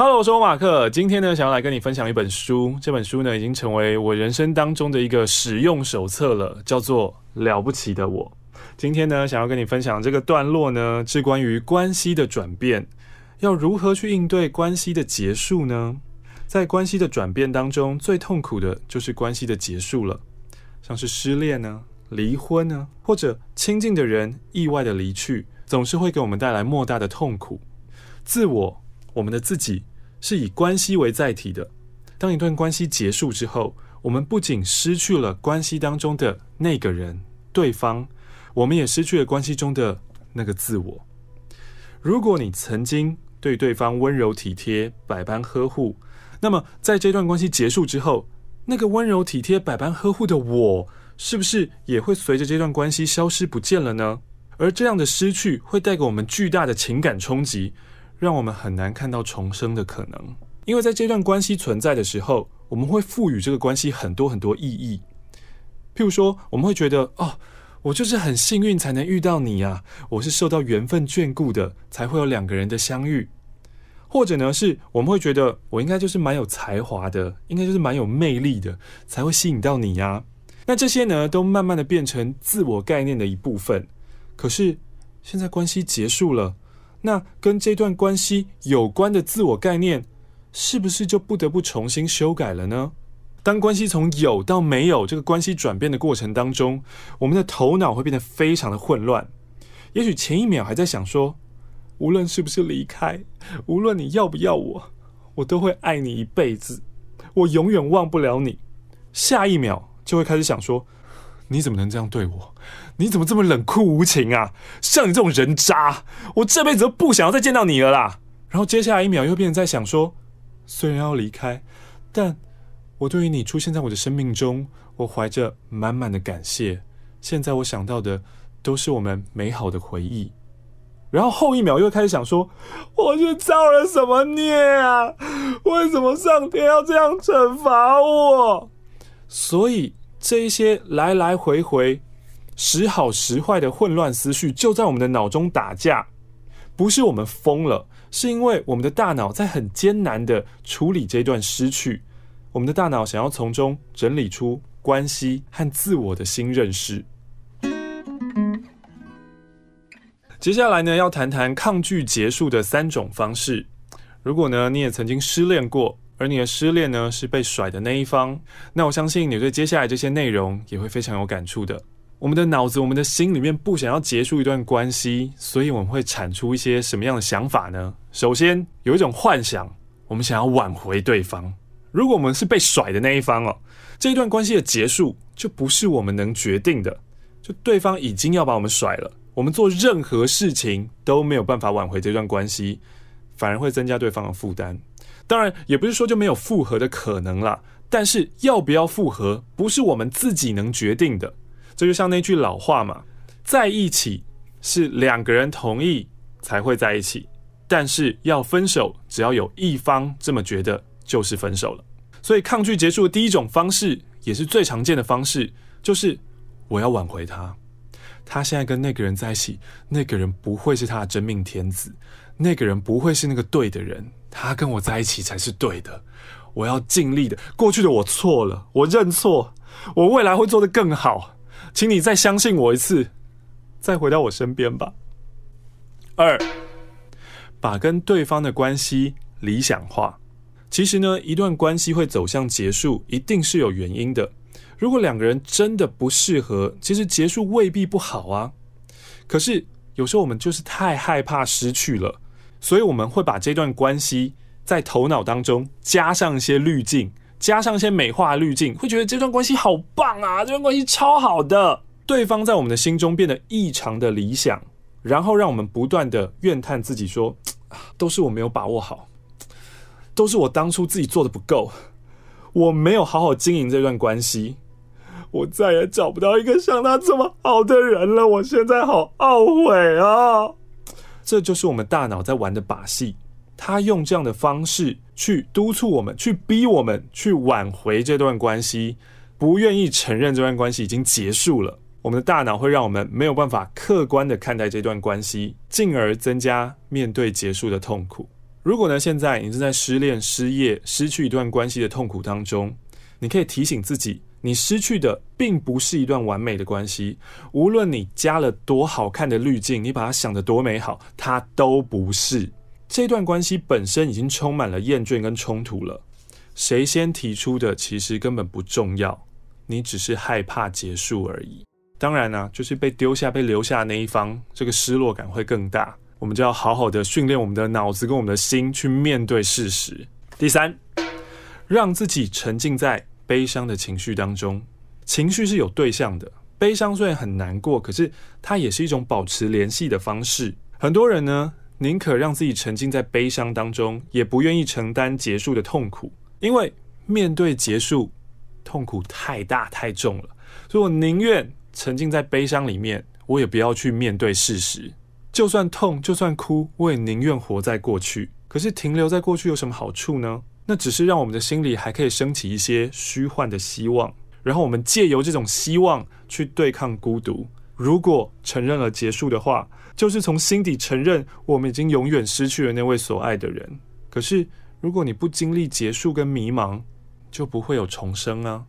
Hello，我是欧马克。今天呢，想要来跟你分享一本书。这本书呢，已经成为我人生当中的一个使用手册了，叫做《了不起的我》。今天呢，想要跟你分享这个段落呢，是关于关系的转变，要如何去应对关系的结束呢？在关系的转变当中，最痛苦的就是关系的结束了，像是失恋呢、离婚呢，或者亲近的人意外的离去，总是会给我们带来莫大的痛苦。自我。我们的自己是以关系为载体的。当一段关系结束之后，我们不仅失去了关系当中的那个人、对方，我们也失去了关系中的那个自我。如果你曾经对对方温柔体贴、百般呵护，那么在这段关系结束之后，那个温柔体贴、百般呵护的我，是不是也会随着这段关系消失不见了呢？而这样的失去会带给我们巨大的情感冲击。让我们很难看到重生的可能，因为在这段关系存在的时候，我们会赋予这个关系很多很多意义。譬如说，我们会觉得，哦，我就是很幸运才能遇到你啊，我是受到缘分眷顾的，才会有两个人的相遇。或者呢，是我们会觉得，我应该就是蛮有才华的，应该就是蛮有魅力的，才会吸引到你呀。那这些呢，都慢慢的变成自我概念的一部分。可是现在关系结束了。那跟这段关系有关的自我概念，是不是就不得不重新修改了呢？当关系从有到没有这个关系转变的过程当中，我们的头脑会变得非常的混乱。也许前一秒还在想说，无论是不是离开，无论你要不要我，我都会爱你一辈子，我永远忘不了你。下一秒就会开始想说，你怎么能这样对我？你怎么这么冷酷无情啊？像你这种人渣，我这辈子都不想要再见到你了啦！然后接下来一秒又变成在想说，虽然要离开，但我对于你出现在我的生命中，我怀着满满的感谢。现在我想到的都是我们美好的回忆。然后后一秒又开始想说，我是造了什么孽啊？为什么上天要这样惩罚我？所以。这一些来来回回、时好时坏的混乱思绪，就在我们的脑中打架。不是我们疯了，是因为我们的大脑在很艰难的处理这段失去。我们的大脑想要从中整理出关系和自我的新认识。接下来呢，要谈谈抗拒结束的三种方式。如果呢，你也曾经失恋过。而你的失恋呢，是被甩的那一方，那我相信你对接下来这些内容也会非常有感触的。我们的脑子、我们的心里面不想要结束一段关系，所以我们会产出一些什么样的想法呢？首先有一种幻想，我们想要挽回对方。如果我们是被甩的那一方哦，这一段关系的结束就不是我们能决定的，就对方已经要把我们甩了，我们做任何事情都没有办法挽回这段关系，反而会增加对方的负担。当然，也不是说就没有复合的可能啦。但是要不要复合，不是我们自己能决定的。这就像那句老话嘛，在一起是两个人同意才会在一起，但是要分手，只要有一方这么觉得，就是分手了。所以抗拒结束的第一种方式，也是最常见的方式，就是我要挽回他。他现在跟那个人在一起，那个人不会是他的真命天子，那个人不会是那个对的人。他跟我在一起才是对的，我要尽力的。过去的我错了，我认错，我未来会做得更好，请你再相信我一次，再回到我身边吧。二，把跟对方的关系理想化。其实呢，一段关系会走向结束，一定是有原因的。如果两个人真的不适合，其实结束未必不好啊。可是有时候我们就是太害怕失去了。所以我们会把这段关系在头脑当中加上一些滤镜，加上一些美化滤镜，会觉得这段关系好棒啊，这段关系超好的。对方在我们的心中变得异常的理想，然后让我们不断的怨叹自己说，都是我没有把握好，都是我当初自己做的不够，我没有好好经营这段关系，我再也找不到一个像他这么好的人了，我现在好懊悔啊。这就是我们大脑在玩的把戏，他用这样的方式去督促我们，去逼我们去挽回这段关系，不愿意承认这段关系已经结束了。我们的大脑会让我们没有办法客观的看待这段关系，进而增加面对结束的痛苦。如果呢，现在你正在失恋、失业、失去一段关系的痛苦当中，你可以提醒自己，你失去的并不是一段完美的关系。无论你加了多好看的滤镜，你把它想得多美好，它都不是。这段关系本身已经充满了厌倦跟冲突了。谁先提出的其实根本不重要，你只是害怕结束而已。当然呢、就是被丢下、被留下的那一方，这个失落感会更大。我们就要好好的训练我们的脑子跟我们的心去面对事实。第三，让自己沉浸在悲伤的情绪当中。情绪是有对象的，悲伤虽然很难过，可是它也是一种保持联系的方式。很多人呢，宁可让自己沉浸在悲伤当中，也不愿意承担结束的痛苦，因为面对结束，痛苦太大太重了。所以我宁愿沉浸在悲伤里面，我也不要去面对事实。就算痛，就算哭，我也宁愿活在过去。可是停留在过去有什么好处呢？那只是让我们的心里还可以升起一些虚幻的希望，然后我们借由这种希望去对抗孤独。如果承认了结束的话，就是从心底承认我们已经永远失去了那位所爱的人。可是如果你不经历结束跟迷茫，就不会有重生啊！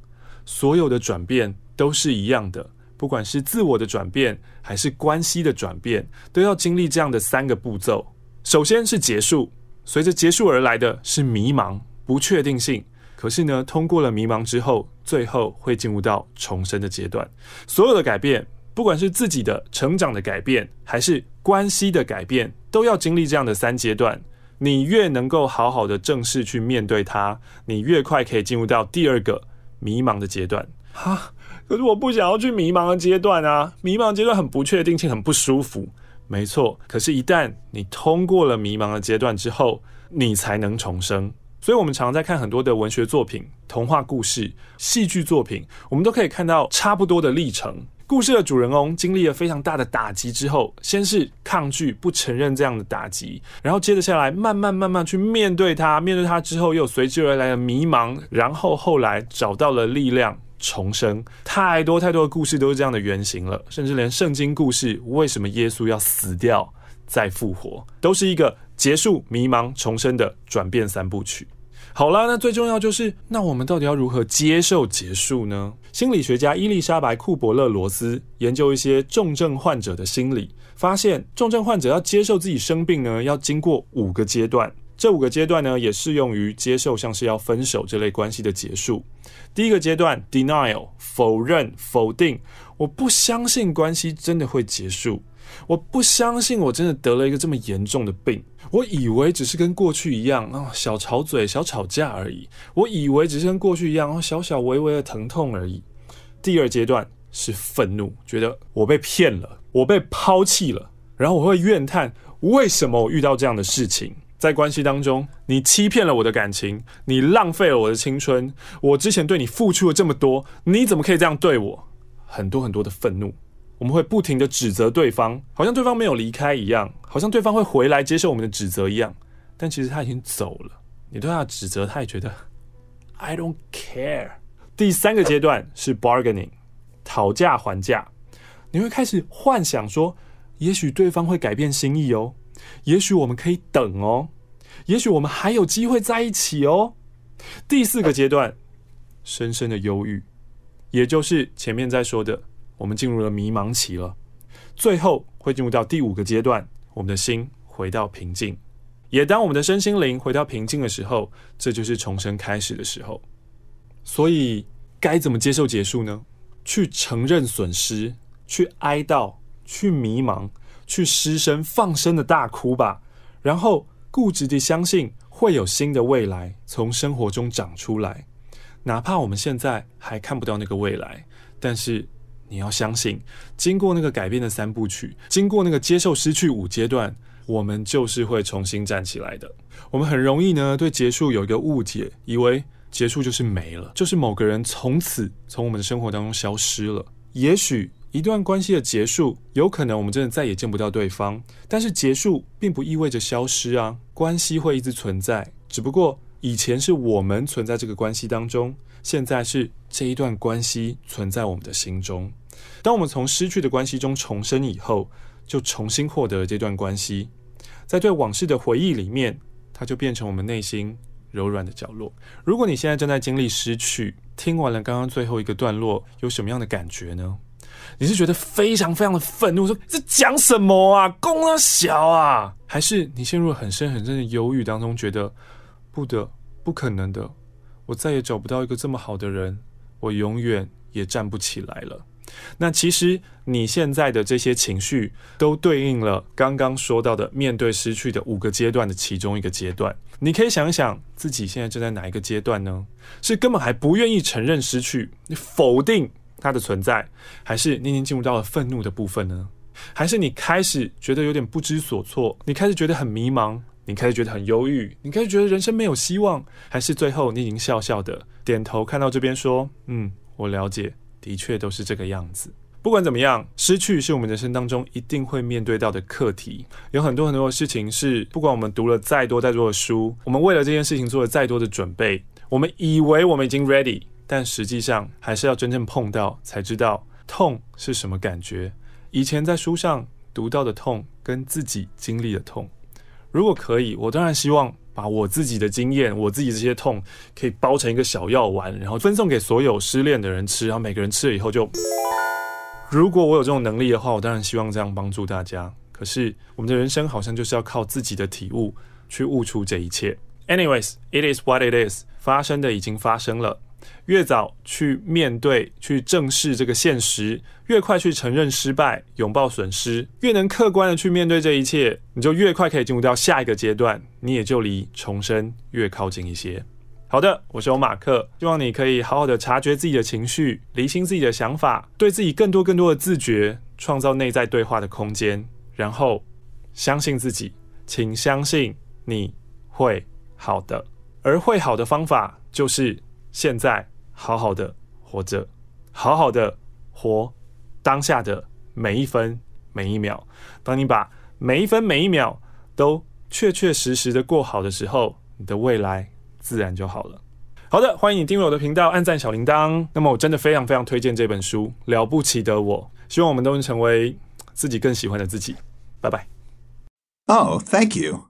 所有的转变都是一样的。不管是自我的转变，还是关系的转变，都要经历这样的三个步骤。首先是结束，随着结束而来的是迷茫、不确定性。可是呢，通过了迷茫之后，最后会进入到重生的阶段。所有的改变，不管是自己的成长的改变，还是关系的改变，都要经历这样的三阶段。你越能够好好的正视去面对它，你越快可以进入到第二个迷茫的阶段。哈。可是我不想要去迷茫的阶段啊！迷茫阶段很不确定性，很不舒服。没错，可是，一旦你通过了迷茫的阶段之后，你才能重生。所以，我们常常在看很多的文学作品、童话故事、戏剧作品，我们都可以看到差不多的历程。故事的主人翁经历了非常大的打击之后，先是抗拒、不承认这样的打击，然后接着下来慢慢慢慢去面对它，面对它之后又随之而来的迷茫，然后后来找到了力量。重生，太多太多的故事都是这样的原型了，甚至连圣经故事，为什么耶稣要死掉再复活，都是一个结束、迷茫、重生的转变三部曲。好了，那最重要就是，那我们到底要如何接受结束呢？心理学家伊丽莎白·库伯勒罗斯研究一些重症患者的心理，发现重症患者要接受自己生病呢，要经过五个阶段。这五个阶段呢，也适用于接受像是要分手这类关系的结束。第一个阶段，denial，否认、否定，我不相信关系真的会结束，我不相信我真的得了一个这么严重的病，我以为只是跟过去一样啊，小吵嘴、小吵架而已，我以为只是跟过去一样，小小微微的疼痛而已。第二阶段是愤怒，觉得我被骗了，我被抛弃了，然后我会怨叹，为什么我遇到这样的事情。在关系当中，你欺骗了我的感情，你浪费了我的青春，我之前对你付出了这么多，你怎么可以这样对我？很多很多的愤怒，我们会不停地指责对方，好像对方没有离开一样，好像对方会回来接受我们的指责一样，但其实他已经走了。你对他的指责，他也觉得 I don't care。第三个阶段是 bargaining，讨价还价，你会开始幻想说，也许对方会改变心意哦。也许我们可以等哦，也许我们还有机会在一起哦。第四个阶段，深深的忧郁，也就是前面在说的，我们进入了迷茫期了。最后会进入到第五个阶段，我们的心回到平静。也当我们的身心灵回到平静的时候，这就是重生开始的时候。所以该怎么接受结束呢？去承认损失，去哀悼，去迷茫。去失声放声的大哭吧，然后固执地相信会有新的未来从生活中长出来，哪怕我们现在还看不到那个未来，但是你要相信，经过那个改变的三部曲，经过那个接受失去五阶段，我们就是会重新站起来的。我们很容易呢对结束有一个误解，以为结束就是没了，就是某个人从此从我们的生活当中消失了，也许。一段关系的结束，有可能我们真的再也见不到对方。但是结束并不意味着消失啊，关系会一直存在。只不过以前是我们存在这个关系当中，现在是这一段关系存在我们的心中。当我们从失去的关系中重生以后，就重新获得了这段关系。在对往事的回忆里面，它就变成我们内心柔软的角落。如果你现在正在经历失去，听完了刚刚最后一个段落，有什么样的感觉呢？你是觉得非常非常的愤怒，说这讲什么啊，功啊小啊，还是你陷入了很深很深的忧郁当中，觉得不得不可能的，我再也找不到一个这么好的人，我永远也站不起来了。那其实你现在的这些情绪，都对应了刚刚说到的面对失去的五个阶段的其中一个阶段。你可以想一想自己现在正在哪一个阶段呢？是根本还不愿意承认失去，你否定它的存在，还是你已经进入到了愤怒的部分呢？还是你开始觉得有点不知所措？你开始觉得很迷茫？你开始觉得很忧郁？你开始觉得人生没有希望？还是最后你已经笑笑的点头，看到这边说：“嗯，我了解。”的确都是这个样子。不管怎么样，失去是我们人生当中一定会面对到的课题。有很多很多的事情是，不管我们读了再多再多的书，我们为了这件事情做了再多的准备，我们以为我们已经 ready，但实际上还是要真正碰到才知道痛是什么感觉。以前在书上读到的痛，跟自己经历的痛，如果可以，我当然希望。把我自己的经验，我自己这些痛，可以包成一个小药丸，然后分送给所有失恋的人吃，然后每个人吃了以后就，如果我有这种能力的话，我当然希望这样帮助大家。可是我们的人生好像就是要靠自己的体悟去悟出这一切。Anyways, it is what it is，发生的已经发生了。越早去面对、去正视这个现实，越快去承认失败、拥抱损失，越能客观的去面对这一切，你就越快可以进入到下一个阶段，你也就离重生越靠近一些。好的，我是欧马克，希望你可以好好的察觉自己的情绪，厘清自己的想法，对自己更多更多的自觉，创造内在对话的空间，然后相信自己，请相信你会好的，而会好的方法就是。现在好好的活着，好好的活当下的每一分每一秒。当你把每一分每一秒都确确实实的过好的时候，你的未来自然就好了。好的，欢迎你订阅我的频道，按赞小铃铛。那么我真的非常非常推荐这本书《了不起的我》，希望我们都能成为自己更喜欢的自己。拜拜。Oh, thank you.